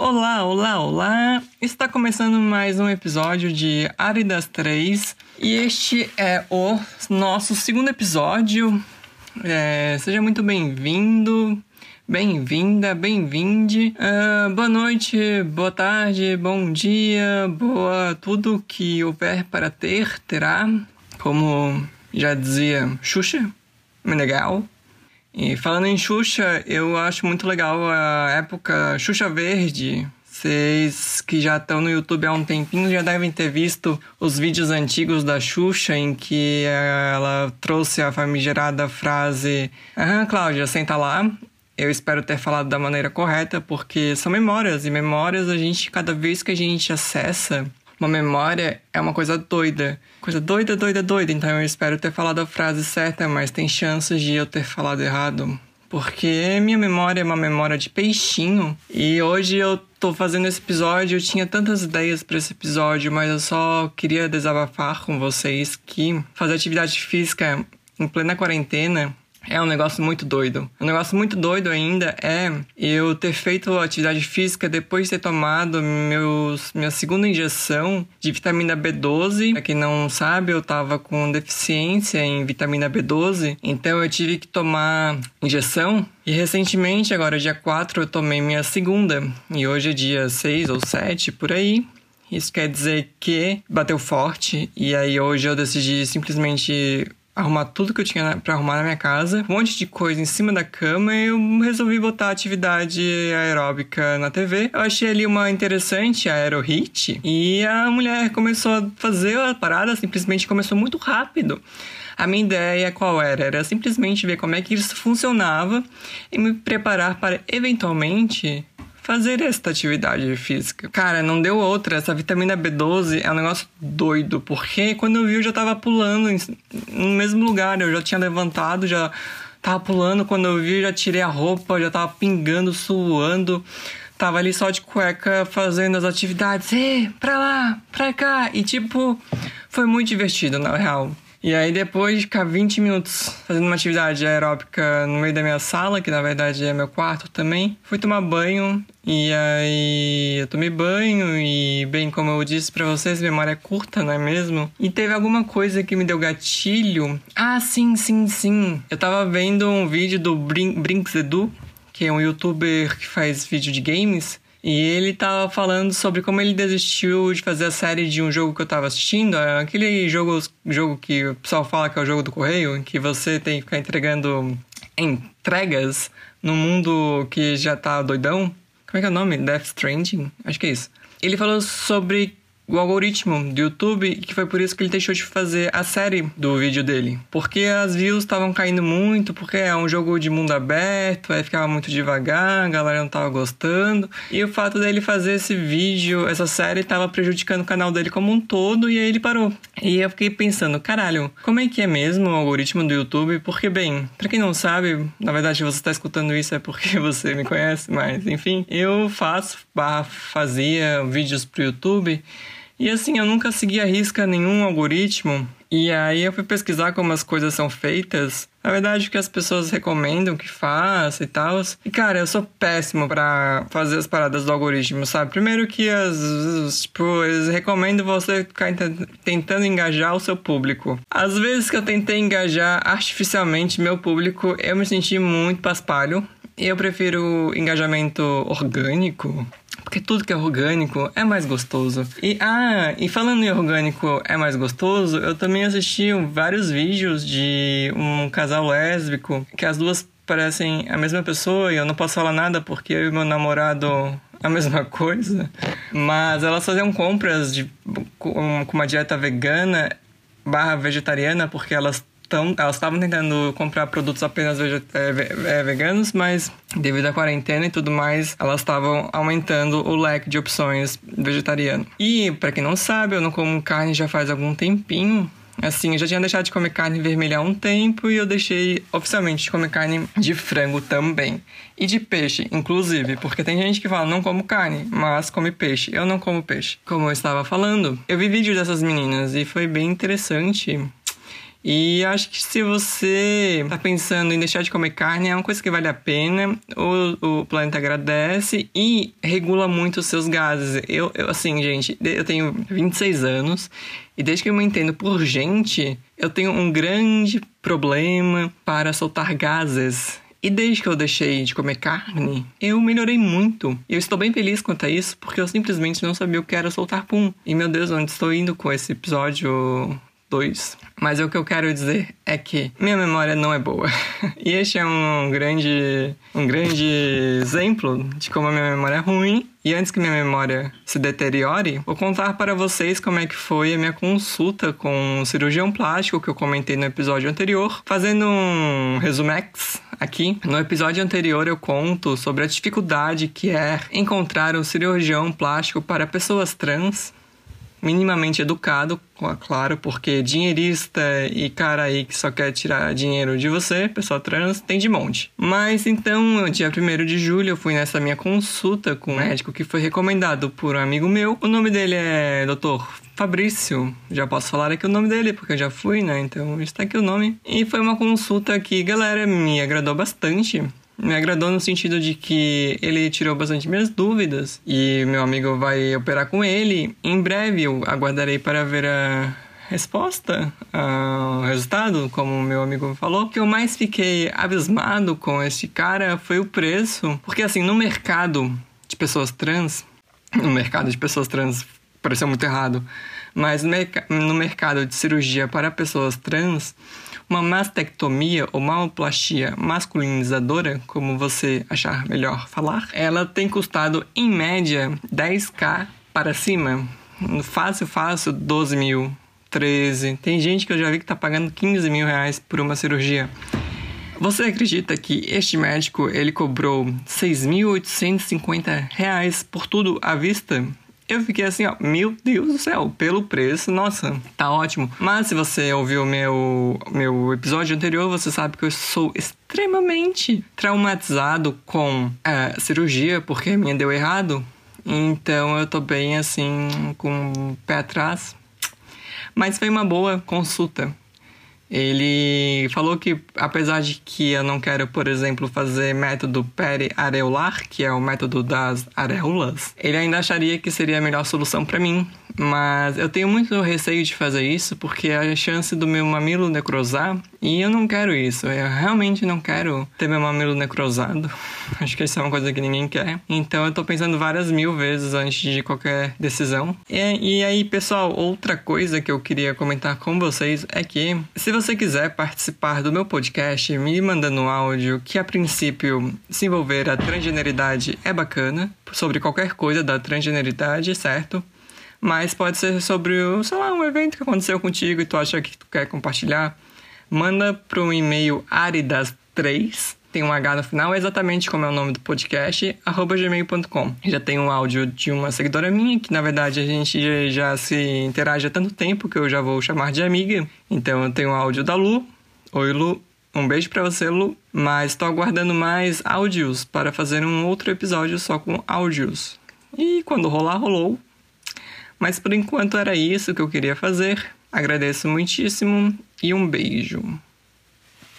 Olá, olá, olá! Está começando mais um episódio de Ari das Três e este é o nosso segundo episódio. É, seja muito bem-vindo, bem-vinda, bem-vinde. Uh, boa noite, boa tarde, bom dia, boa tudo que houver para ter, terá. Como já dizia Xuxa, legal. E falando em Xuxa, eu acho muito legal a época Xuxa Verde. Vocês que já estão no YouTube há um tempinho já devem ter visto os vídeos antigos da Xuxa em que ela trouxe a famigerada frase: Aham, Cláudia, senta lá. Eu espero ter falado da maneira correta, porque são memórias, e memórias a gente, cada vez que a gente acessa uma memória é uma coisa doida. Coisa doida, doida, doida. Então eu espero ter falado a frase certa, mas tem chances de eu ter falado errado. Porque minha memória é uma memória de peixinho. E hoje eu tô fazendo esse episódio, eu tinha tantas ideias para esse episódio, mas eu só queria desabafar com vocês que fazer atividade física em plena quarentena é um negócio muito doido. Um negócio muito doido ainda é eu ter feito atividade física depois de ter tomado meus, minha segunda injeção de vitamina B12. Pra quem não sabe, eu tava com deficiência em vitamina B12, então eu tive que tomar injeção. E recentemente, agora dia 4, eu tomei minha segunda. E hoje é dia 6 ou 7 por aí. Isso quer dizer que bateu forte, e aí hoje eu decidi simplesmente arrumar tudo que eu tinha para arrumar na minha casa, um monte de coisa em cima da cama e eu resolvi botar atividade aeróbica na TV. Eu achei ali uma interessante Aero Hit e a mulher começou a fazer a parada, simplesmente começou muito rápido. A minha ideia qual era? Era simplesmente ver como é que isso funcionava e me preparar para eventualmente fazer esta atividade física. Cara, não deu outra. Essa vitamina B12 é um negócio doido, porque quando eu vi eu já tava pulando no mesmo lugar, eu já tinha levantado, já tava pulando, quando eu vi já tirei a roupa, já tava pingando, suando. Tava ali só de cueca fazendo as atividades, e pra lá, pra cá. E tipo, foi muito divertido, na real. E aí depois de ficar 20 minutos fazendo uma atividade aeróbica no meio da minha sala, que na verdade é meu quarto também, fui tomar banho e aí eu tomei banho e bem como eu disse para vocês, memória é curta, não é mesmo? E teve alguma coisa que me deu gatilho. Ah, sim, sim, sim. Eu tava vendo um vídeo do Brin Brinks Edu, que é um youtuber que faz vídeo de games. E ele tava falando sobre como ele desistiu de fazer a série de um jogo que eu tava assistindo, é aquele jogo, jogo que o pessoal fala que é o jogo do correio, em que você tem que ficar entregando entregas no mundo que já tá doidão. Como é que é o nome? Death Stranding? Acho que é isso. Ele falou sobre o algoritmo do YouTube, que foi por isso que ele deixou de fazer a série do vídeo dele. Porque as views estavam caindo muito, porque é um jogo de mundo aberto, aí ficava muito devagar, a galera não tava gostando. E o fato dele fazer esse vídeo, essa série, tava prejudicando o canal dele como um todo, e aí ele parou. E eu fiquei pensando, caralho, como é que é mesmo o algoritmo do YouTube? Porque, bem, pra quem não sabe, na verdade você tá escutando isso é porque você me conhece, mas enfim, eu faço, fazia vídeos pro YouTube. E assim, eu nunca segui a risca nenhum algoritmo. E aí eu fui pesquisar como as coisas são feitas. Na verdade, o que as pessoas recomendam que faça e tal. E cara, eu sou péssimo para fazer as paradas do algoritmo, sabe? Primeiro que as, tipo, eles recomendam você ficar tentando engajar o seu público. Às vezes que eu tentei engajar artificialmente meu público, eu me senti muito paspalho. Eu prefiro engajamento orgânico, porque tudo que é orgânico é mais gostoso. E ah, e falando em orgânico é mais gostoso, eu também assisti vários vídeos de um casal lésbico que as duas parecem a mesma pessoa e eu não posso falar nada porque eu e meu namorado a mesma coisa. Mas elas faziam compras de, com uma dieta vegana barra vegetariana porque elas então, elas estavam tentando comprar produtos apenas é, é, veganos, mas devido à quarentena e tudo mais, elas estavam aumentando o leque de opções vegetariano. E, para quem não sabe, eu não como carne já faz algum tempinho. Assim, eu já tinha deixado de comer carne vermelha há um tempo e eu deixei oficialmente de comer carne de frango também. E de peixe, inclusive, porque tem gente que fala não como carne, mas come peixe. Eu não como peixe. Como eu estava falando, eu vi vídeo dessas meninas e foi bem interessante E acho que se você tá pensando em deixar de comer carne, é uma coisa que vale a pena. O, o planeta agradece e regula muito os seus gases. Eu, eu, assim, gente, eu tenho 26 anos e desde que eu me entendo por gente, eu tenho um grande problema para soltar gases. E desde que eu deixei de comer carne, eu melhorei muito. Eu estou bem feliz quanto a isso, porque eu simplesmente não sabia o que era soltar pum. E meu Deus, onde estou indo com esse episódio 2. Mas o que eu quero dizer é que minha memória não é boa. e este é um grande, um grande exemplo de como a minha memória é ruim. E antes que minha memória se deteriore, vou contar para vocês como é que foi a minha consulta com um cirurgião plástico que eu comentei no episódio anterior. Fazendo um resumex aqui. No episódio anterior eu conto sobre a dificuldade que é encontrar um cirurgião plástico para pessoas trans minimamente educado, claro, porque dinheirista e cara aí que só quer tirar dinheiro de você, pessoa trans, tem de monte. Mas então, dia 1 de julho, eu fui nessa minha consulta com um médico que foi recomendado por um amigo meu. O nome dele é Dr. Fabrício, já posso falar aqui o nome dele, porque eu já fui, né? Então está aqui o nome. E foi uma consulta que, galera, me agradou bastante me agradou no sentido de que ele tirou bastante minhas dúvidas e meu amigo vai operar com ele. Em breve eu aguardarei para ver a resposta, o resultado, como meu amigo falou. O que eu mais fiquei abismado com este cara foi o preço, porque assim, no mercado de pessoas trans, no mercado de pessoas trans pareceu muito errado, mas no mercado de cirurgia para pessoas trans, uma mastectomia ou mamoplastia masculinizadora, como você achar melhor falar, ela tem custado em média 10k para cima. Fácil, fácil, 12 mil, 13. Tem gente que eu já vi que tá pagando 15 mil reais por uma cirurgia. Você acredita que este médico ele cobrou 6.850 reais por tudo à vista? Eu fiquei assim, ó, meu Deus do céu, pelo preço, nossa, tá ótimo. Mas se você ouviu meu meu episódio anterior, você sabe que eu sou extremamente traumatizado com a cirurgia, porque minha deu errado. Então eu tô bem assim, com o pé atrás. Mas foi uma boa consulta. Ele falou que, apesar de que eu não quero, por exemplo, fazer método periareolar, que é o método das areolas, ele ainda acharia que seria a melhor solução para mim, mas eu tenho muito receio de fazer isso porque a chance do meu mamilo necrosar e eu não quero isso. Eu realmente não quero ter meu mamilo necrosado. Acho que isso é uma coisa que ninguém quer. Então eu tô pensando várias mil vezes antes de qualquer decisão. E, e aí, pessoal, outra coisa que eu queria comentar com vocês é que se você quiser participar do meu podcast, me mandando um áudio que a princípio se envolver a transgeneridade é bacana, sobre qualquer coisa da transgeneridade, certo? Mas pode ser sobre, sei lá, um evento que aconteceu contigo e tu acha que tu quer compartilhar. Manda para o e-mail aridas3, tem um H no final, exatamente como é o nome do podcast, arroba gmail.com. Já tem um áudio de uma seguidora minha, que na verdade a gente já se interage há tanto tempo que eu já vou chamar de amiga. Então eu tenho o áudio da Lu. Oi, Lu. Um beijo para você, Lu. Mas estou aguardando mais áudios para fazer um outro episódio só com áudios. E quando rolar, rolou. Mas por enquanto era isso que eu queria fazer. Agradeço muitíssimo e um beijo.